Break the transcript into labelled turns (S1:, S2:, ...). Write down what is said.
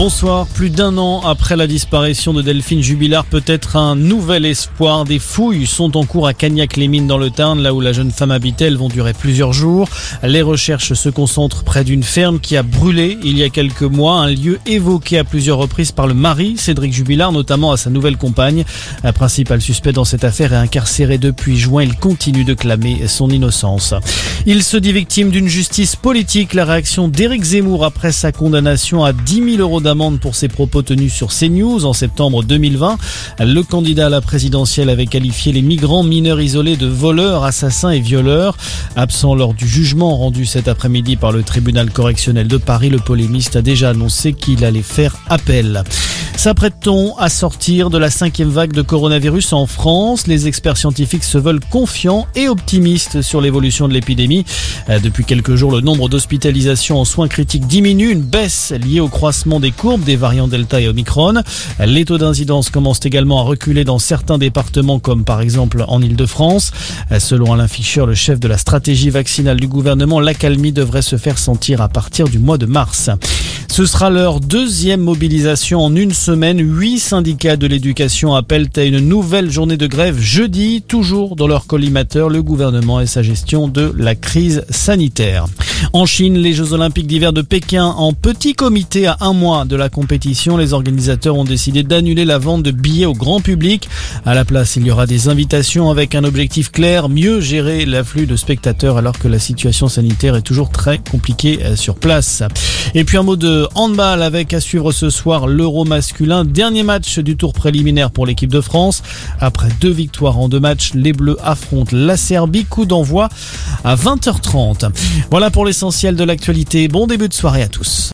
S1: Bonsoir. Plus d'un an après la disparition de Delphine Jubilard, peut-être un nouvel espoir. Des fouilles sont en cours à Cagnac-les-Mines dans le Tarn, là où la jeune femme habitait. Elles vont durer plusieurs jours. Les recherches se concentrent près d'une ferme qui a brûlé il y a quelques mois, un lieu évoqué à plusieurs reprises par le mari, Cédric Jubilard, notamment à sa nouvelle compagne. Un principal suspect dans cette affaire est incarcéré depuis juin. Il continue de clamer son innocence. Il se dit victime d'une justice politique. La réaction d'Éric Zemmour après sa condamnation à 10 000 euros d'amende pour ses propos tenus sur CNews en septembre 2020. Le candidat à la présidentielle avait qualifié les migrants mineurs isolés de voleurs, assassins et violeurs. Absent lors du jugement rendu cet après-midi par le tribunal correctionnel de Paris, le polémiste a déjà annoncé qu'il allait faire appel. S'apprête-t-on à sortir de la cinquième vague de coronavirus en France? Les experts scientifiques se veulent confiants et optimistes sur l'évolution de l'épidémie. Euh, depuis quelques jours, le nombre d'hospitalisations en soins critiques diminue, une baisse liée au croissement des courbes des variants Delta et Omicron. Les taux d'incidence commencent également à reculer dans certains départements comme par exemple en Ile-de-France. Euh, selon Alain Fischer, le chef de la stratégie vaccinale du gouvernement, l'accalmie devrait se faire sentir à partir du mois de mars. Ce sera leur deuxième mobilisation en une semaine. Huit syndicats de l'éducation appellent à une nouvelle journée de grève jeudi, toujours dans leur collimateur, le gouvernement et sa gestion de la crise sanitaire. En Chine, les Jeux Olympiques d'hiver de Pékin en petit comité à un mois de la compétition. Les organisateurs ont décidé d'annuler la vente de billets au grand public. À la place, il y aura des invitations avec un objectif clair, mieux gérer l'afflux de spectateurs alors que la situation sanitaire est toujours très compliquée euh, sur place. Et puis un mot de handball avec à suivre ce soir l'Euro masculin. Dernier match du tour préliminaire pour l'équipe de France. Après deux victoires en deux matchs, les Bleus affrontent la Serbie. Coup d'envoi à 20h30. Voilà pour l'essentiel de l'actualité. Bon début de soirée à tous.